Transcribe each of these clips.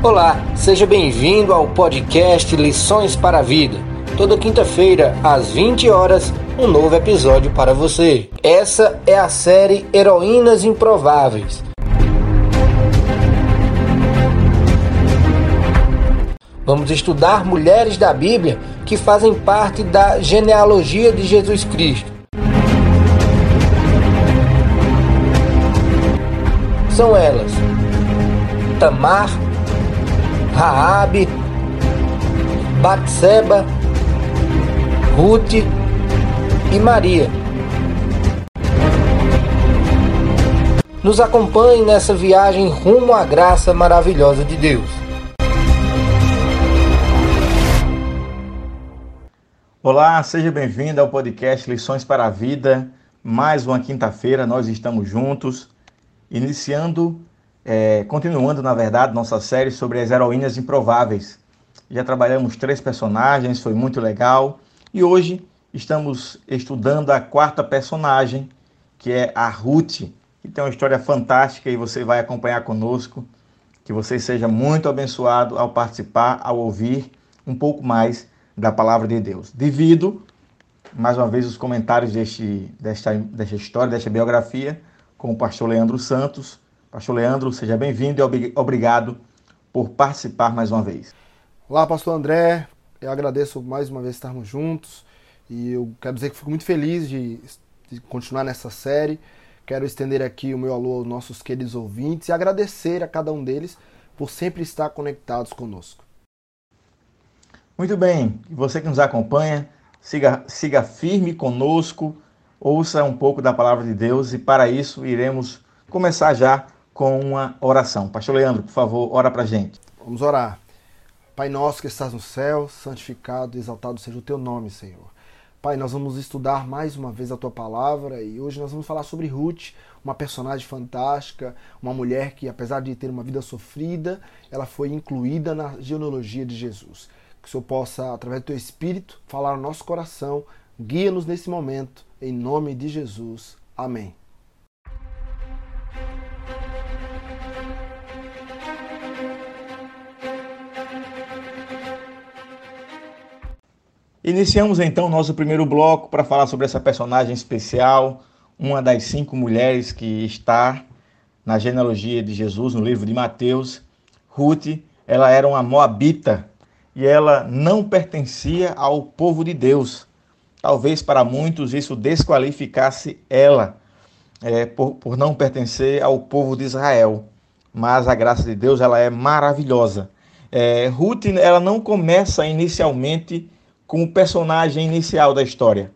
Olá, seja bem-vindo ao podcast Lições para a Vida. Toda quinta-feira, às 20 horas, um novo episódio para você. Essa é a série Heroínas Improváveis. Vamos estudar mulheres da Bíblia que fazem parte da genealogia de Jesus Cristo. São elas: Tamar, Raabe, Batseba, Ruth e Maria. Nos acompanhe nessa viagem rumo à graça maravilhosa de Deus. Olá, seja bem-vindo ao podcast Lições para a Vida. Mais uma quinta-feira nós estamos juntos, iniciando é, continuando, na verdade, nossa série sobre as heroínas improváveis. Já trabalhamos três personagens, foi muito legal. E hoje estamos estudando a quarta personagem, que é a Ruth, que tem uma história fantástica e você vai acompanhar conosco. Que você seja muito abençoado ao participar, ao ouvir um pouco mais da palavra de Deus. Divido, mais uma vez, os comentários deste, desta, desta história, desta biografia, com o pastor Leandro Santos Pastor Leandro, seja bem-vindo e obrigado por participar mais uma vez. Olá, Pastor André. Eu agradeço mais uma vez estarmos juntos e eu quero dizer que fico muito feliz de, de continuar nessa série. Quero estender aqui o meu alô aos nossos queridos ouvintes e agradecer a cada um deles por sempre estar conectados conosco. Muito bem, você que nos acompanha, siga, siga firme conosco, ouça um pouco da palavra de Deus e para isso iremos começar já com uma oração. Pastor Leandro, por favor, ora para gente. Vamos orar. Pai nosso que estás no céu, santificado e exaltado seja o teu nome, Senhor. Pai, nós vamos estudar mais uma vez a tua palavra e hoje nós vamos falar sobre Ruth, uma personagem fantástica, uma mulher que, apesar de ter uma vida sofrida, ela foi incluída na genealogia de Jesus. Que o Senhor possa, através do teu Espírito, falar ao nosso coração, guia-nos nesse momento, em nome de Jesus. Amém. Iniciamos então nosso primeiro bloco para falar sobre essa personagem especial, uma das cinco mulheres que está na genealogia de Jesus, no livro de Mateus. Ruth, ela era uma moabita e ela não pertencia ao povo de Deus. Talvez para muitos isso desqualificasse ela é, por, por não pertencer ao povo de Israel. Mas a graça de Deus ela é maravilhosa. É, Ruth ela não começa inicialmente com o personagem inicial da história.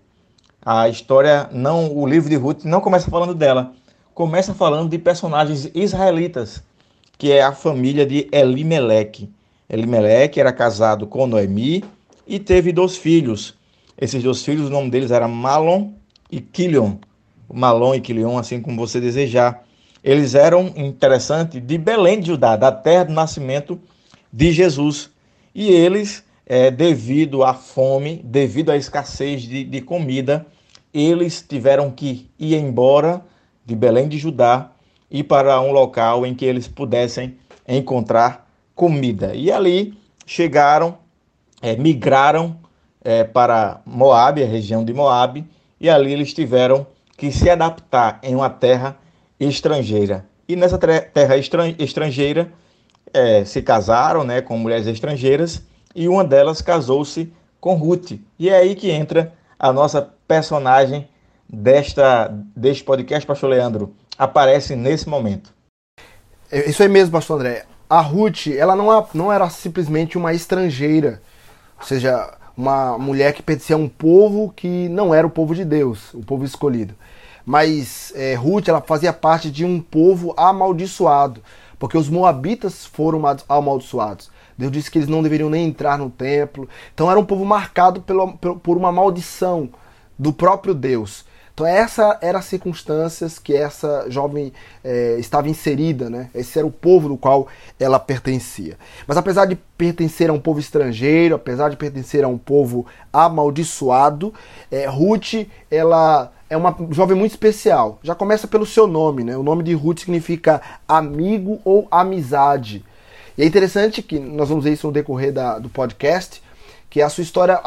A história, não, o livro de Ruth não começa falando dela, começa falando de personagens israelitas, que é a família de Elimeleque. Elimeleque era casado com Noemi e teve dois filhos. Esses dois filhos, o nome deles era Malon e Quilion. Malon e Quilion, assim como você desejar. Eles eram, interessante, de Belém de Judá, da terra do nascimento de Jesus. E eles é, devido à fome, devido à escassez de, de comida, eles tiveram que ir embora de Belém de Judá e para um local em que eles pudessem encontrar comida. E ali chegaram, é, migraram é, para Moab, a região de Moab, e ali eles tiveram que se adaptar em uma terra estrangeira. E nessa terra estrangeira é, se casaram né, com mulheres estrangeiras e uma delas casou-se com Ruth. E é aí que entra a nossa personagem desta deste podcast, pastor Leandro, aparece nesse momento. É, isso aí mesmo, pastor André. A Ruth, ela não, não era simplesmente uma estrangeira, ou seja, uma mulher que pertencia a um povo que não era o povo de Deus, o povo escolhido. Mas é, Ruth, ela fazia parte de um povo amaldiçoado, porque os moabitas foram amaldiçoados. Deus disse que eles não deveriam nem entrar no templo. Então era um povo marcado pelo, por uma maldição do próprio Deus. Então essa era as circunstâncias que essa jovem é, estava inserida, né? Esse era o povo do qual ela pertencia. Mas apesar de pertencer a um povo estrangeiro, apesar de pertencer a um povo amaldiçoado, é, Ruth ela é uma jovem muito especial. Já começa pelo seu nome, né? O nome de Ruth significa amigo ou amizade. E é interessante que nós vamos ver isso no decorrer da, do podcast, que a sua história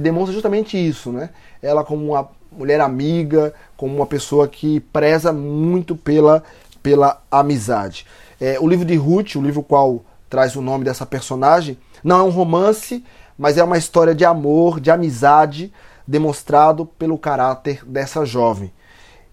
demonstra justamente isso, né? Ela como uma mulher amiga, como uma pessoa que preza muito pela, pela amizade. É, o livro de Ruth, o livro qual traz o nome dessa personagem, não é um romance, mas é uma história de amor, de amizade, demonstrado pelo caráter dessa jovem.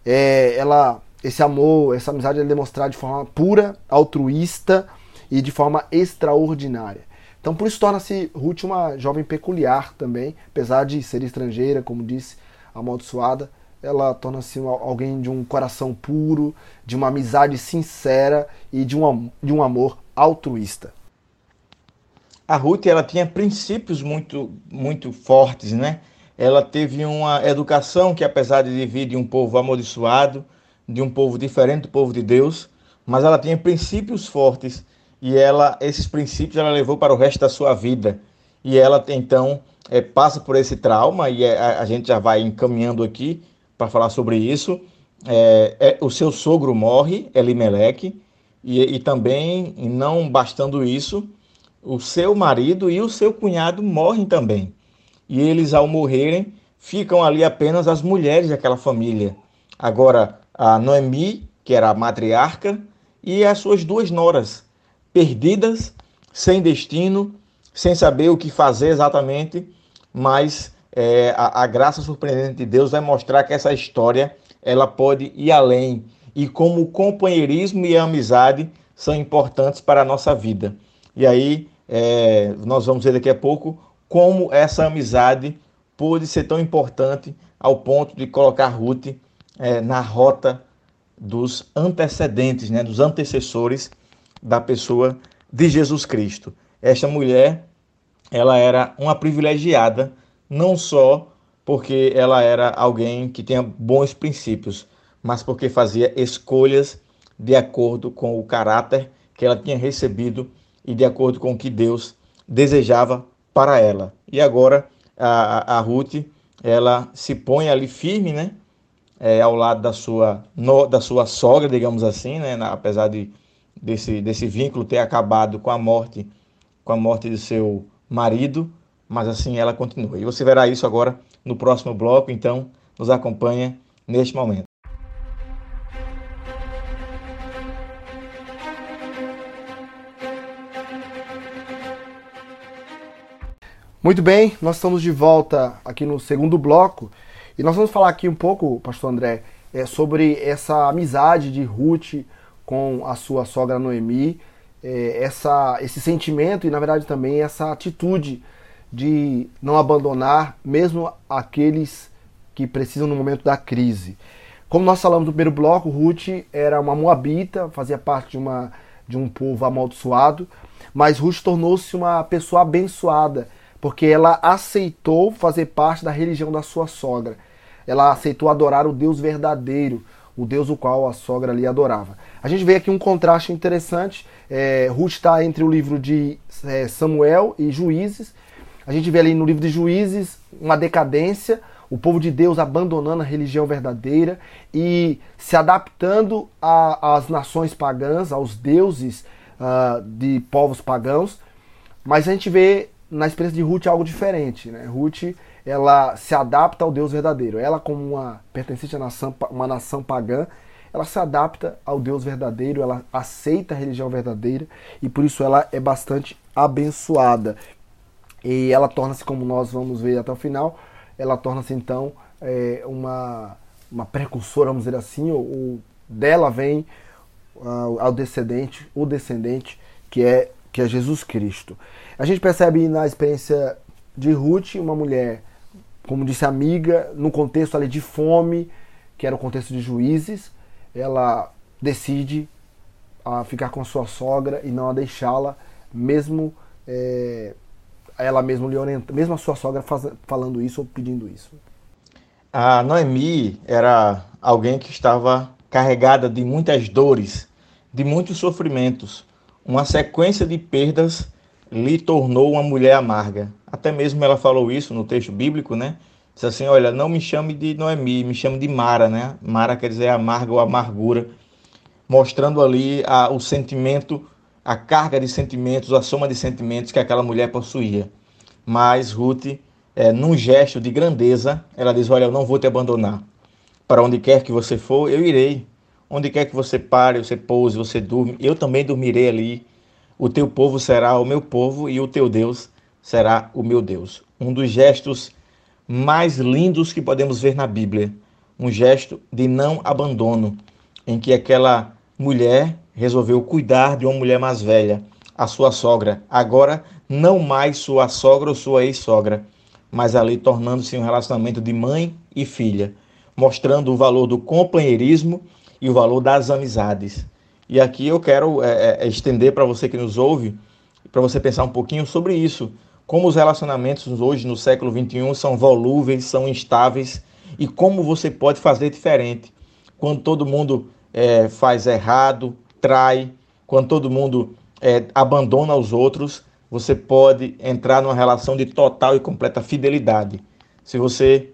É, ela, esse amor, essa amizade é demonstrada de forma pura, altruísta e de forma extraordinária. Então por isso torna-se Ruth uma jovem peculiar também, apesar de ser estrangeira, como disse, amaldiçoada, ela torna-se alguém de um coração puro, de uma amizade sincera e de um, de um amor altruísta. A Ruth ela tinha princípios muito, muito fortes, né? Ela teve uma educação que, apesar de vir de um povo amaldiçoado, de um povo diferente do povo de Deus, mas ela tinha princípios fortes e ela, esses princípios ela levou para o resto da sua vida. E ela então é, passa por esse trauma e é, a, a, gente já vai encaminhando aqui para falar sobre isso. É, é, o seu sogro morre, Elimeleque, e, e também, não bastando isso, o seu marido e o seu cunhado morrem também. E eles, ao morrerem, ficam ali apenas as mulheres daquela família. Agora, a Noemi, que era a matriarca, e as suas duas noras, perdidas, sem destino, sem saber o que fazer exatamente, mas é, a, a, graça surpreendente de Deus vai mostrar que essa história ela pode ir além e como o companheirismo e a amizade são importantes para a nossa vida. E aí é, nós vamos ver daqui a pouco como essa amizade pôde ser tão importante ao ponto de colocar Ruth é, na rota dos antecedentes, né, dos antecessores da pessoa de Jesus Cristo. Esta mulher, ela era uma privilegiada, não só porque ela era alguém que tinha bons princípios, mas porque fazia escolhas de acordo com o caráter que ela tinha recebido e de acordo com o que Deus desejava para ela. E agora a, a Ruth, ela se põe ali firme, né? É, ao lado da sua, no, da sua sogra, digamos assim, né? Apesar de, desse, desse vínculo ter acabado com a morte, com a morte de seu marido, mas assim ela continua. E você verá isso agora no próximo bloco, então nos acompanha neste momento. Muito bem, nós estamos de volta aqui no segundo bloco e nós vamos falar aqui um pouco, Pastor André, é, sobre essa amizade de Ruth com a sua sogra Noemi, é, essa, esse sentimento e, na verdade, também essa atitude de não abandonar mesmo aqueles que precisam no momento da crise. Como nós falamos no primeiro bloco, Ruth era uma moabita, fazia parte de, uma, de um povo amaldiçoado, mas Ruth tornou-se uma pessoa abençoada porque ela aceitou fazer parte da religião da sua sogra. Ela aceitou adorar o Deus verdadeiro, o Deus o qual a sogra ali adorava. A gente vê aqui um contraste interessante. É, Ruth está entre o livro de é, Samuel e Juízes. A gente vê ali no livro de Juízes uma decadência, o povo de Deus abandonando a religião verdadeira e se adaptando às nações pagãs, aos deuses uh, de povos pagãos. Mas a gente vê na experiência de Ruth algo diferente. Né? Ruth ela se adapta ao Deus verdadeiro. Ela, como uma pertencente a nação, uma nação pagã, ela se adapta ao Deus verdadeiro, ela aceita a religião verdadeira e por isso ela é bastante abençoada. E ela torna-se, como nós vamos ver até o final, ela torna-se então é, uma, uma precursora, vamos dizer assim, ou, ou dela vem uh, ao descendente, o descendente que é que é Jesus Cristo. A gente percebe na experiência de Ruth, uma mulher, como disse amiga, no contexto ali de fome, que era o contexto de juízes, ela decide a ficar com a sua sogra e não a deixá-la, mesmo é, ela mesma lhe orienta, mesmo a sua sogra faz, falando isso ou pedindo isso. A Noemi era alguém que estava carregada de muitas dores, de muitos sofrimentos. Uma sequência de perdas lhe tornou uma mulher amarga. Até mesmo ela falou isso no texto bíblico, né? Diz assim: Olha, não me chame de Noemi, me chame de Mara, né? Mara quer dizer amarga ou amargura, mostrando ali a, o sentimento a carga de sentimentos, a soma de sentimentos que aquela mulher possuía. Mas Ruth, é, num gesto de grandeza, ela diz: Olha, eu não vou te abandonar. Para onde quer que você for, eu irei. Onde quer que você pare, você pouse, você durme, eu também dormirei ali. O teu povo será o meu povo e o teu Deus será o meu Deus. Um dos gestos mais lindos que podemos ver na Bíblia. Um gesto de não abandono, em que aquela mulher resolveu cuidar de uma mulher mais velha, a sua sogra. Agora, não mais sua sogra ou sua ex-sogra, mas ali tornando-se um relacionamento de mãe e filha, mostrando o valor do companheirismo e o valor das amizades. E aqui eu quero é, é, estender para você que nos ouve, para você pensar um pouquinho sobre isso. Como os relacionamentos hoje, no século XXI, são volúveis, são instáveis, e como você pode fazer diferente. Quando todo mundo é, faz errado, trai, quando todo mundo é, abandona os outros, você pode entrar numa relação de total e completa fidelidade. Se você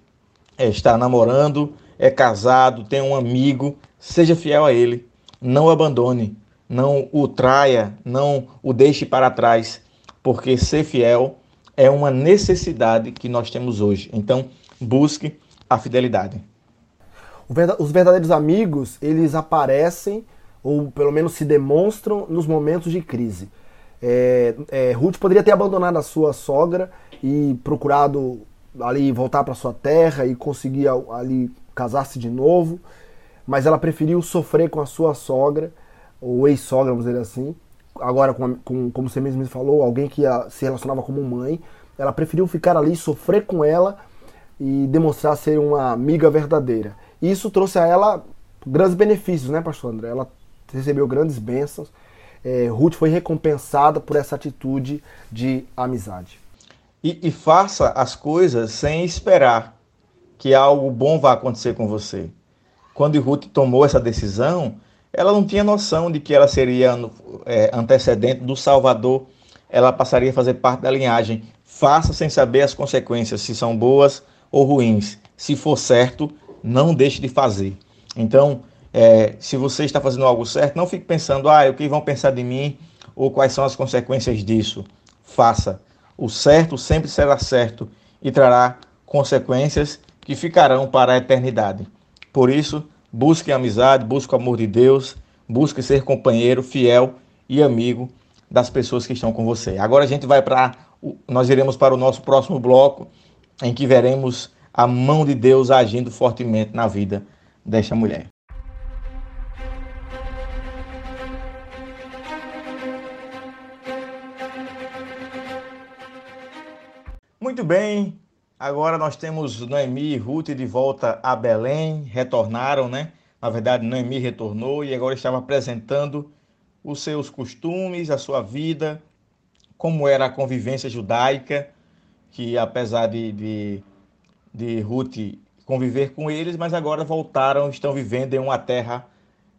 é, está namorando, é casado, tem um amigo, seja fiel a ele, não o abandone, não o traia, não o deixe para trás, porque ser fiel é uma necessidade que nós temos hoje. Então, busque a fidelidade. Os verdadeiros amigos, eles aparecem ou pelo menos se demonstram nos momentos de crise. É, é, Ruth poderia ter abandonado a sua sogra e procurado ali voltar para sua terra e conseguir ali casar-se de novo, mas ela preferiu sofrer com a sua sogra, ou ex-sogra, vamos dizer assim, agora com, com, como você mesmo falou, alguém que a, se relacionava como mãe, ela preferiu ficar ali, sofrer com ela e demonstrar ser uma amiga verdadeira. Isso trouxe a ela grandes benefícios, né, pastor André? Ela recebeu grandes bênçãos. É, Ruth foi recompensada por essa atitude de amizade. E, e, faça as coisas sem esperar que algo bom vá acontecer com você. Quando Ruth tomou essa decisão, ela não tinha noção de que ela seria é, antecedente do Salvador, ela passaria a fazer parte da linhagem. Faça sem saber as consequências, se são boas ou ruins. Se for certo, não deixe de fazer. Então, é, se você está fazendo algo certo, não fique pensando, ah, o que vão pensar de mim ou quais são as consequências disso. Faça. O certo sempre será certo e trará consequências que ficarão para a eternidade. Por isso, busque amizade, busque o amor de Deus, busque ser companheiro, fiel e amigo das pessoas que estão com você. Agora a gente vai para nós iremos para o nosso próximo bloco em que veremos a mão de Deus agindo fortemente na vida desta mulher. Muito bem, agora nós temos Noemi e Ruth de volta a Belém, retornaram, né? Na verdade, Noemi retornou e agora estava apresentando os seus costumes, a sua vida, como era a convivência judaica, que apesar de, de, de Ruth conviver com eles, mas agora voltaram, estão vivendo em uma terra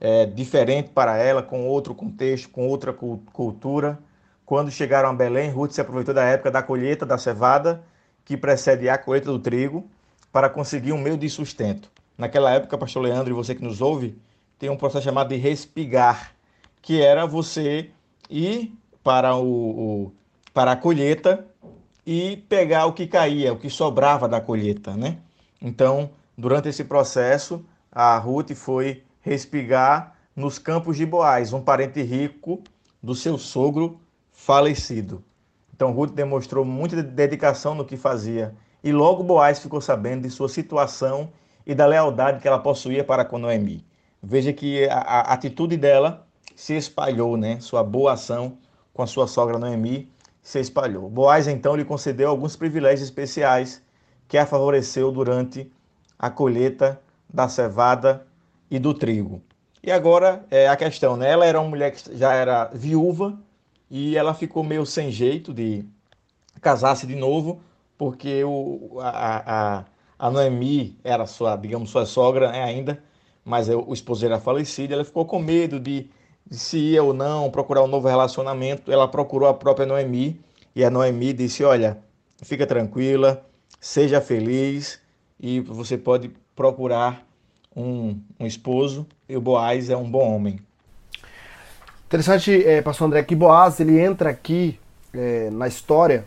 é, diferente para ela, com outro contexto, com outra cultura. Quando chegaram a Belém, Ruth se aproveitou da época da colheita da cevada, que precede a colheita do trigo, para conseguir um meio de sustento. Naquela época, pastor Leandro e você que nos ouve, tem um processo chamado de respigar, que era você ir para, o, o para a colheita e pegar o que caía, o que sobrava da colheita, né? Então, durante esse processo, a Ruth foi respigar nos campos de Boaz, um parente rico do seu sogro falecido. Então Ruth demonstrou muita dedicação no que fazia. E logo Boaz ficou sabendo de sua situação e da lealdade que ela possuía para com Noemi. Veja que a, a atitude dela se espalhou, né? Sua boa ação com a sua sogra Noemi se espalhou. Boaz então lhe concedeu alguns privilégios especiais que a favoreceu durante a colheita da cevada e do trigo. E agora é a questão, né? Ela era uma mulher que já era viúva, e ela ficou meio sem jeito de casar-se de novo, porque o, a, a, a Noemi era sua, digamos, sua sogra né, ainda, mas o esposo era falecido, ela ficou com medo de, de se ia ou não procurar um novo relacionamento. Ela procurou a própria Noemi e a Noemi disse: Olha, fica tranquila, seja feliz e você pode procurar um, um esposo e o Boaz é um bom homem. Interessante, é, pastor André, que Boaz ele entra aqui é, na história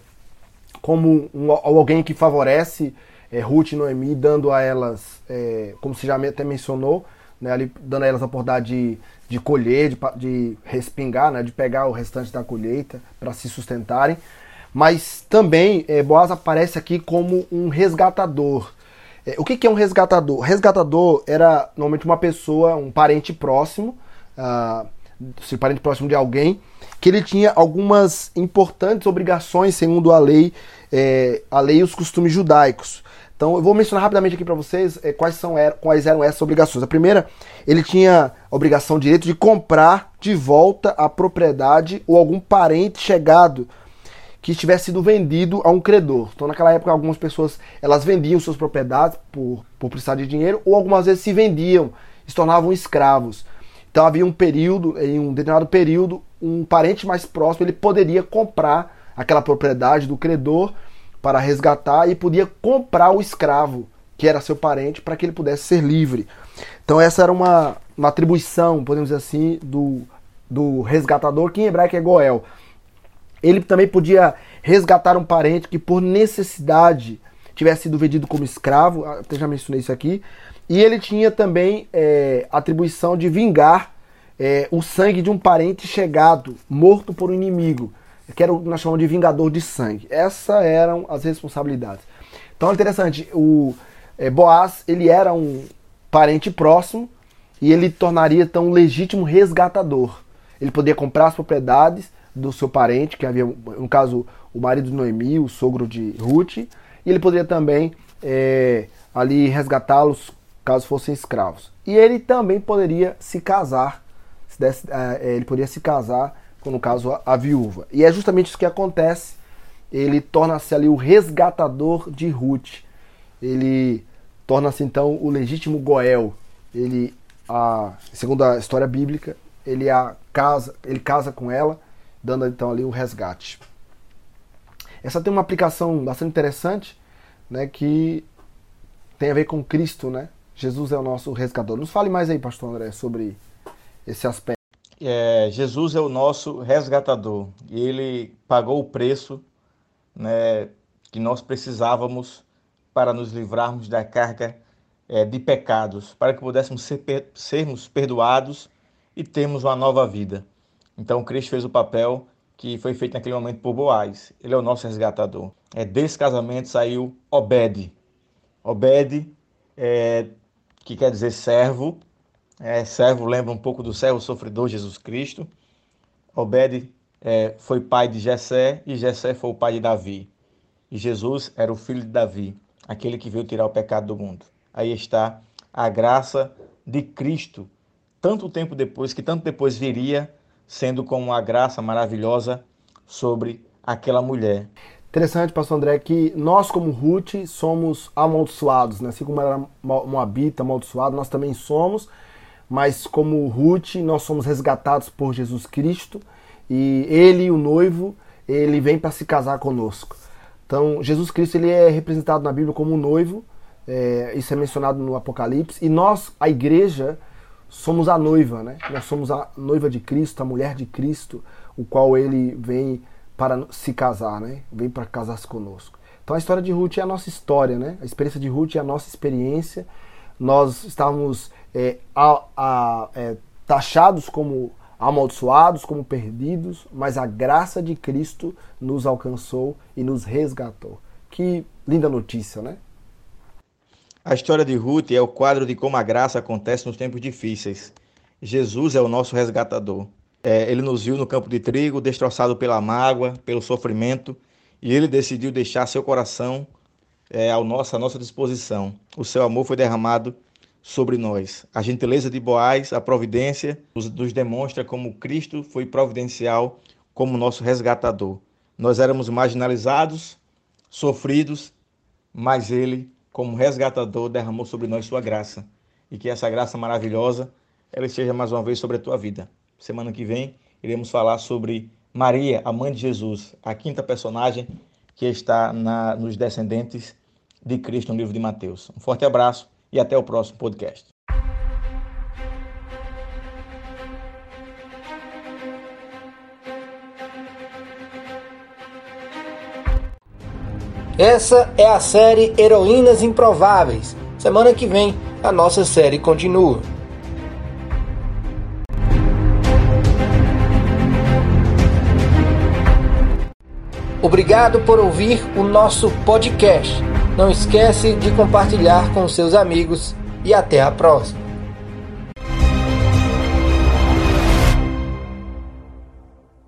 como um, alguém que favorece é, Ruth e Noemi, dando a elas, é, como você já até mencionou, né, ali, dando a elas a oportunidade de, de colher, de, de respingar, né, de pegar o restante da colheita para se sustentarem. Mas também é, Boaz aparece aqui como um resgatador. É, o que, que, é um resgatador? Resgatador era normalmente uma pessoa, um parente próximo, uh, se parente próximo de alguém, que ele tinha algumas importantes obrigações segundo a lei, é, a lei e os costumes judaicos. Então eu vou mencionar rapidamente aqui para vocês é, quais, são, er, quais eram essas obrigações. A primeira, ele tinha a obrigação, o direito de comprar de volta a propriedade ou algum parente chegado que tivesse sido vendido a um credor. Então naquela época algumas pessoas elas vendiam suas propriedades por, por precisar de dinheiro ou algumas vezes se vendiam, se tornavam escravos. Então havia um período, em um determinado período, um parente mais próximo ele poderia comprar aquela propriedade do credor para resgatar e podia comprar o escravo, que era seu parente, para que ele pudesse ser livre. Então essa era uma, uma atribuição, podemos dizer assim, do, do resgatador, que em hebraico é Goel. Ele também podia resgatar um parente que por necessidade tivesse sido vendido como escravo, até já mencionei isso aqui, e ele tinha também é, atribuição de vingar é, o sangue de um parente chegado, morto por um inimigo que era o que nós chamamos de vingador de sangue. Essas eram as responsabilidades. Então é interessante, o é, Boaz ele era um parente próximo e ele tornaria então um legítimo resgatador. Ele poderia comprar as propriedades do seu parente, que havia, no caso, o marido de Noemi, o sogro de Ruth, e ele poderia também é, ali resgatá-los caso fossem escravos. E ele também poderia se casar, se desse, é, ele poderia se casar no caso a, a viúva. E é justamente isso que acontece. Ele torna-se ali o resgatador de Ruth. Ele torna-se então o legítimo Goel. Ele, a, segundo a história bíblica, ele a casa, ele casa com ela, dando então ali o resgate. Essa tem uma aplicação bastante interessante, né, que tem a ver com Cristo, né? Jesus é o nosso resgatador. Nos fale mais aí, pastor André, sobre esse aspecto é, Jesus é o nosso resgatador e ele pagou o preço né, que nós precisávamos para nos livrarmos da carga é, de pecados, para que pudéssemos ser, sermos perdoados e termos uma nova vida. Então, Cristo fez o papel que foi feito naquele momento por Boaz. Ele é o nosso resgatador. É, desse casamento saiu Obed. Obed, é, que quer dizer servo, é, servo lembra um pouco do servo sofredor Jesus Cristo. Obed é, foi pai de Jessé e Jessé foi o pai de Davi. E Jesus era o filho de Davi, aquele que veio tirar o pecado do mundo. Aí está a graça de Cristo, tanto tempo depois, que tanto depois viria, sendo como a graça maravilhosa sobre aquela mulher. Interessante, pastor André, que nós como Ruth somos amaldiçoados, né? assim como era Moabita amaldiçoado, nós também somos, mas como Ruth, nós somos resgatados por Jesus Cristo e ele, o noivo, ele vem para se casar conosco. Então, Jesus Cristo ele é representado na Bíblia como um noivo, é, isso é mencionado no Apocalipse, e nós, a igreja, somos a noiva, né? Nós somos a noiva de Cristo, a mulher de Cristo, o qual ele vem para se casar, né? Vem para casar-se conosco. Então a história de Ruth é a nossa história, né? A experiência de Ruth é a nossa experiência. Nós estávamos é, a, a, é, taxados como amaldiçoados, como perdidos, mas a graça de Cristo nos alcançou e nos resgatou. Que linda notícia, né? A história de Ruth é o quadro de como a graça acontece nos tempos difíceis. Jesus é o nosso resgatador. É, ele nos viu no campo de trigo, destroçado pela mágoa, pelo sofrimento, e ele decidiu deixar seu coração é, ao nosso, à nossa disposição. O seu amor foi derramado sobre nós. A gentileza de Boaz, a providência, nos, nos demonstra como Cristo foi providencial como nosso resgatador. Nós éramos marginalizados, sofridos, mas ele, como resgatador, derramou sobre nós sua graça. E que essa graça maravilhosa, ela esteja mais uma vez sobre a tua vida. Semana que vem iremos falar sobre Maria, a mãe de Jesus, a quinta personagem que está na, nos descendentes de Cristo no livro de Mateus. Um forte abraço e até o próximo podcast. Essa é a série Heroínas Improváveis. Semana que vem a nossa série continua. Obrigado por ouvir o nosso podcast. Não esquece de compartilhar com seus amigos e até a próxima.